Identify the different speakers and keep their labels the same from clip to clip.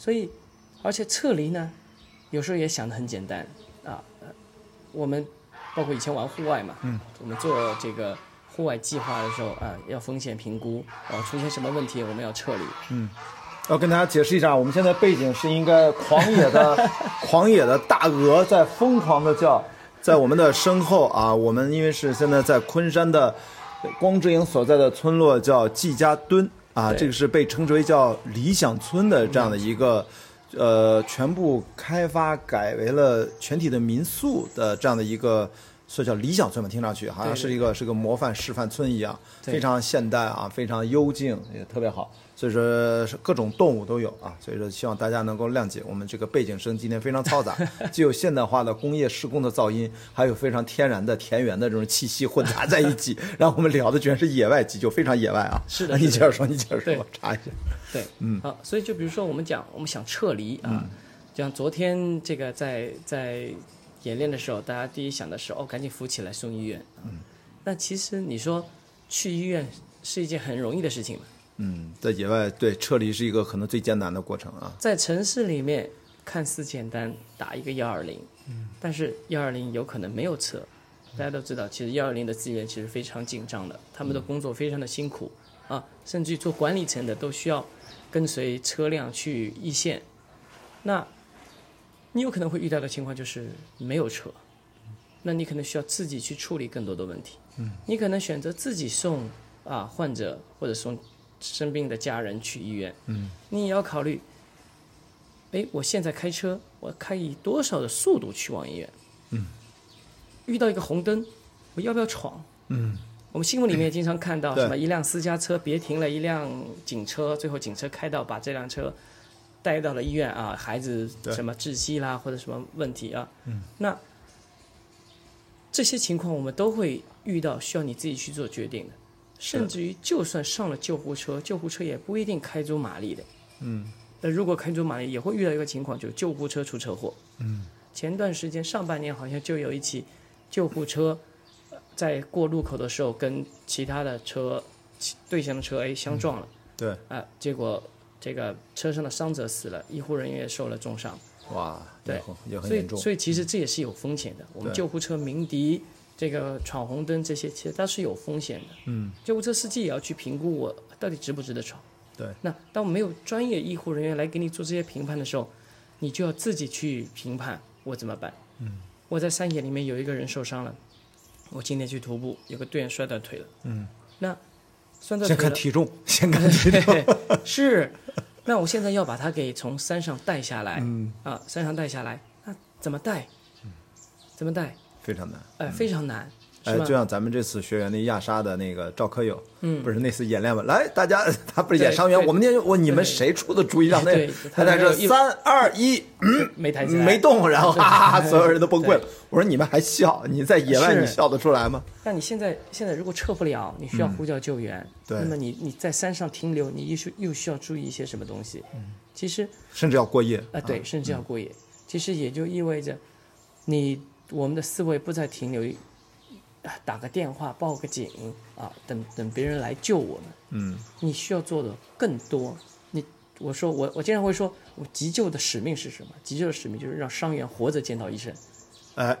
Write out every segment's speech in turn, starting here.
Speaker 1: 所以，而且撤离呢，有时候也想的很简单啊。呃我们包括以前玩户外嘛，嗯，我们做这个户外计划的时候啊，要风险评估，然后出现什么问题，我们要撤离。
Speaker 2: 嗯要跟大家解释一下，我们现在背景是应该狂野的 狂野的大鹅在疯狂的叫，在我们的身后啊，我们因为是现在在昆山的光之影所在的村落叫季家墩啊，这个是被称之为叫理想村的这样的一个。呃，全部开发改为了全体的民宿的这样的一个，所以叫理想村嘛，听上去好像是一个是个模范示范村一样，
Speaker 1: 对。
Speaker 2: 非常现代啊，非常幽静，也特别好。所以说各种动物都有啊，所以说希望大家能够谅解我们这个背景声今天非常嘈杂，既有现代化的工业施工的噪音，还有非常天然的田园的这种气息混杂在一起，然后我们聊的居然是野外急救，非常野外啊。
Speaker 1: 是的
Speaker 2: 你接着说，你接着说，我查一下。
Speaker 1: 对，嗯，好，所以就比如说我们讲，我们想撤离啊，就像昨天这个在在演练的时候，大家第一想的是哦，赶紧扶起来送医院。嗯，那其实你说去医院是一件很容易的事情嘛，
Speaker 2: 嗯，在野外对撤离是一个可能最艰难的过程啊。
Speaker 1: 在城市里面看似简单，打一个幺二零，但是幺二零有可能没有车。大家都知道，其实幺二零的资源其实非常紧张的，他们的工作非常的辛苦啊，甚至于做管理层的都需要跟随车辆去一线。那你有可能会遇到的情况就是没有车，那你可能需要自己去处理更多的问题。嗯，你可能选择自己送啊患者或者送生病的家人去医院。嗯，你也要考虑，哎，我现在开车，我开以多少的速度去往医院？嗯，遇到一个红灯，我要不要闯？嗯，我们新闻里面也经常看到什么一辆私家车别停了一辆警车，最后警车开到把这辆车带到了医院啊，孩子什么窒息啦或者什么问题啊，嗯，那这些情况我们都会遇到，需要你自己去做决定的。甚至于，就算上了救护车，救护车也不一定开足马力的。嗯，那如果开足马力，也会遇到一个情况，就是救护车出车祸。嗯，前段时间上半年好像就有一起救护车呃在过路口的时候跟其他的车其对向的车哎相撞了。
Speaker 2: 对，
Speaker 1: 啊，结果这个车上的伤者死了，医护人员也受了重伤。
Speaker 2: 哇，
Speaker 1: 对
Speaker 2: 也很严，重。
Speaker 1: 所以其实这也是有风险的。我们救护车鸣笛、这个闯红灯这些，其实它是有风险的。嗯，救护车司机也要去评估我到底值不值得闯。
Speaker 2: 对，
Speaker 1: 那当没有专业医护人员来给你做这些评判的时候，你就要自己去评判我怎么办。嗯，我在山野里面有一个人受伤了，我今天去徒步，有个队员摔断腿了。嗯，那
Speaker 2: 先看体重，先看体重。
Speaker 1: 是。那我现在要把它给从山上带下来，嗯啊，山上带下来，那怎么带？怎么带？
Speaker 2: 非常难。
Speaker 1: 哎，非常难，
Speaker 2: 哎，就？像咱们这次学员那亚沙的那个赵科友，嗯，不是那次演练嘛？来，大家，他不是演伤员，我们那我你们谁出的主意让那
Speaker 1: 对
Speaker 2: 他在这三二一，
Speaker 1: 没抬起来，
Speaker 2: 没动，然后哈哈，所有人都崩溃了。我说你们还笑？你在野外你笑得出来吗？
Speaker 1: 那你现在现在如果撤不了，你需要呼叫救援。
Speaker 2: 嗯对
Speaker 1: 那么你你在山上停留，你又需又需要注意一些什么东西？嗯，其实
Speaker 2: 甚至要过夜
Speaker 1: 啊，对，甚至要过夜。其实也就意味着，你我们的思维不再停留打个电话报个警啊，等等别人来救我们。
Speaker 2: 嗯，
Speaker 1: 你需要做的更多。你我说我我经常会说，我急救的使命是什么？急救的使命就是让伤员活着见到医生。
Speaker 2: 哎，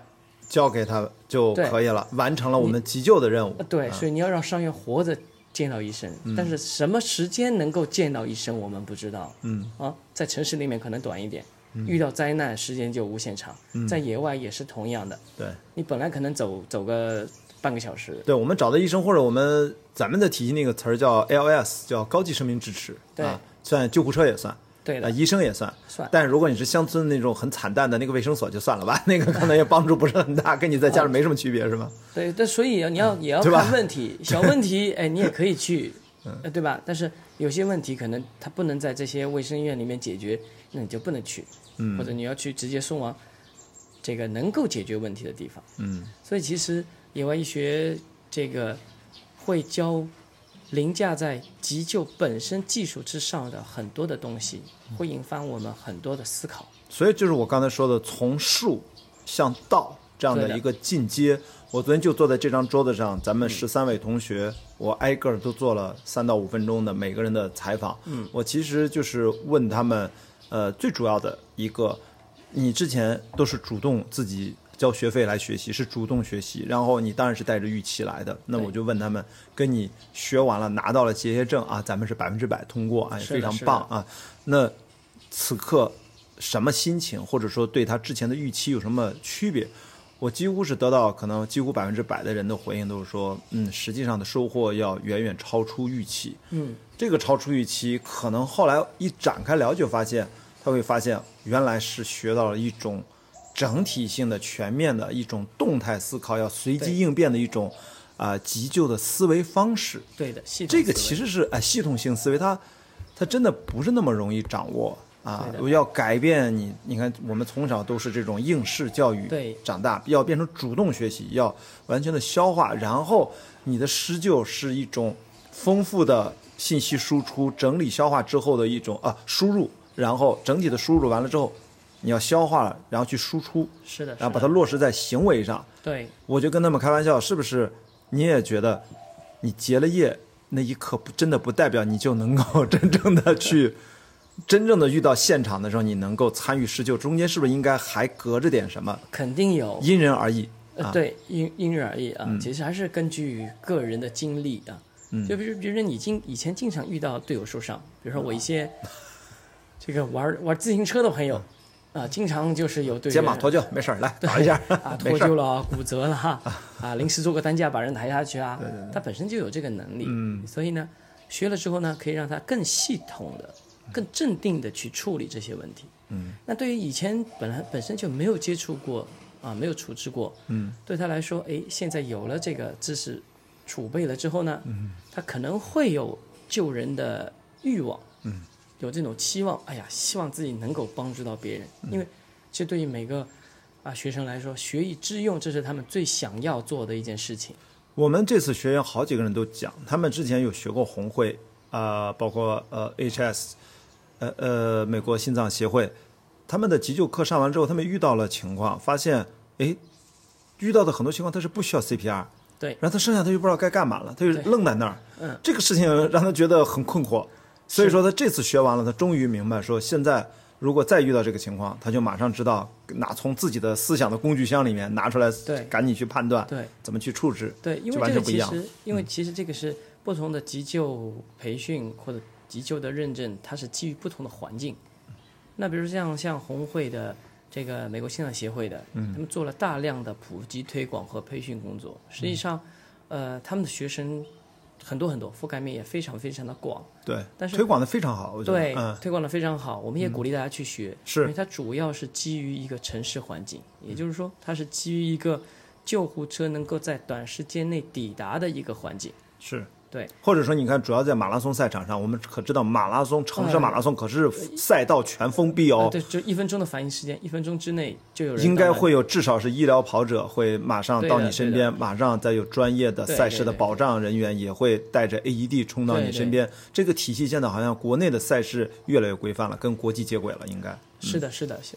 Speaker 2: 交给他就可以了，完成了我们急救的任务
Speaker 1: 啊，。对，所以你要让伤员活着见到医生，但是什么时间能够见到医生，我们不知道。
Speaker 2: 嗯，
Speaker 1: 啊，在城市里面可能短一点，遇到灾难时间就无限长，在野外也是同样的。
Speaker 2: 对，
Speaker 1: 你本来可能走走个半个小时，
Speaker 2: 对我们找的医生或者我们咱们的体系那个词儿叫 ALS，叫高级生命支持，
Speaker 1: 对。
Speaker 2: 啊，算救护车也算，啊，
Speaker 1: 对的，
Speaker 2: 医生也算。
Speaker 1: 算。
Speaker 2: 但如果你是乡村那种很惨淡的那个卫生所，就算了吧，那个可能也帮助不是很大，跟你在家里没什么区别，是吧？
Speaker 1: 对，但所以你要也要看问题，小问题，哎，你也可以去，呃对吧？但是有些问题可能他不能在这些卫生院里面解决，那你就不能去，嗯，或者你要去直接送往这个能够解决问题的地方，
Speaker 2: 嗯，
Speaker 1: 所以其实野外医学这个会教凌驾在急救本身技术之上的很多的东西，会引发我们很多的思考。
Speaker 2: 所以就是我刚才说的，从术向道这样
Speaker 1: 的
Speaker 2: 的一个进阶。我昨天就坐在这张桌子上，咱们十三位同学，我挨个儿都做了三到五分钟的每个人的采访。嗯，我其实就是问他们，呃，最主要的一个，你之前都是主动自己交学费来学习，是主动学习，然后你当然是带着预期来的。那我就问他们，跟你学完了拿到了结业证啊，咱们是百分之百通过啊，也非常棒啊。那此刻什么心情，或者说对他之前的预期有什么区别？我几乎是得到可能几乎百分之百的人的回应都是说，嗯，实际上的收获要远远超出预期。
Speaker 1: 嗯，
Speaker 2: 这个超出预期，可能后来一展开了解，发现他会发现原来是学到了一种整体性的、全面的一种动态思考，要随机应变的一种啊、急救的思维方式。
Speaker 1: 对的，系统
Speaker 2: 这个其实是哎系统性思维，它它真的不是那么容易掌握啊我要改变你，你看我们从小都是这种应试教育
Speaker 1: 对。
Speaker 2: 长大，要变成主动学习，要完全的消化，然后你的施救是一种丰富的信息输出、整理消化之后的一种啊输入，然后整体的输入完了之后，你要消化了，然后去输出，
Speaker 1: 是的，
Speaker 2: 然后把它落实在行为上。
Speaker 1: 对。
Speaker 2: 我就跟他们开玩笑，是不是？你也觉得你结了业那一刻不真的不代表你就能够真正的去真正的遇到现场的时候，你能够参与施救，中间是不是应该还隔着点什么？
Speaker 1: 肯定有。
Speaker 2: 因人而异
Speaker 1: 对，因因人而异啊，其实还是根据个人的经历啊。
Speaker 2: 嗯。
Speaker 1: 就比如，比如说你经以前经常遇到队友受伤，比如说我一些 这个玩玩自行车的朋友啊，经常就是有队友
Speaker 2: 肩膀脱臼 没事儿，来打一下
Speaker 1: 啊，脱臼了、骨折了哈，啊，临时做个担架把人抬下去啊，他本身就有这个能力，
Speaker 2: 嗯。
Speaker 1: 所以呢，学了之后呢，可以让他更系统的、更镇定的去处理这些问题。
Speaker 2: 嗯，
Speaker 1: 那对于以前本来本身就没有接触过啊，没有处置过，
Speaker 2: 嗯，
Speaker 1: 对他来说，哎，现在有了这个知识储备了之后呢，嗯，他可能会有救人的欲望，
Speaker 2: 嗯，
Speaker 1: 有这种期望，哎呀，希望自己能够帮助到别人，因为其实对于每个啊学生来说，学以致用，这是他们最想要做的一件事情。
Speaker 2: 我们这次学员好几个人都讲，他们之前有学过红会啊、包括呃 HS，呃呃美国心脏协会，他们的急救课上完之后，他们遇到了情况，发现哎，遇到的很多情况他是不需要 CPR，
Speaker 1: 对
Speaker 2: 然后他剩下他就不知道该干嘛了，他就愣在那儿，
Speaker 1: 嗯，
Speaker 2: 这个事情让他觉得很困惑，所以说他这次学完了，他终于明白说现在。如果再遇到这个情况，他就马上知道拿从自己的思想的工具箱里面拿出来，
Speaker 1: 对
Speaker 2: 赶紧去判断，
Speaker 1: 对
Speaker 2: 怎么去处置，
Speaker 1: 对，因
Speaker 2: 就
Speaker 1: 为这个其
Speaker 2: 完全不一样。
Speaker 1: 实，因为其实这个是不同的急救培训或者急救的认证，它是基于不同的环境。那比如像像红会的这个美国心脏协会的，他们做了大量的普及推广和培训工作。实际上，呃，他们的学生很多很多，覆盖面也非常非常的广。
Speaker 2: 对，
Speaker 1: 但是
Speaker 2: 推广的非常好，我觉得，
Speaker 1: 对，
Speaker 2: 嗯，
Speaker 1: 推广的非常好，我们也鼓励大家去学，
Speaker 2: 是
Speaker 1: 因为它主要是基于一个城市环境，也就是说，它是基于一个救护车能够在短时间内抵达的一个环境。
Speaker 2: 是，
Speaker 1: 对，
Speaker 2: 或者说你看，主要在马拉松赛场上，我们可知道马拉松城市马拉松可是赛道全封闭哦，
Speaker 1: 啊对，就一分钟的反应时间，一分钟之内就有人
Speaker 2: 应该会有至少是医疗跑者会马上到你身边，马上再有专业的赛事的保障人员也会带着 AED 冲到你身边。这个体系现在好像国内的赛事越来越规范了，跟国际接轨了，应该。
Speaker 1: 是的，是的，是。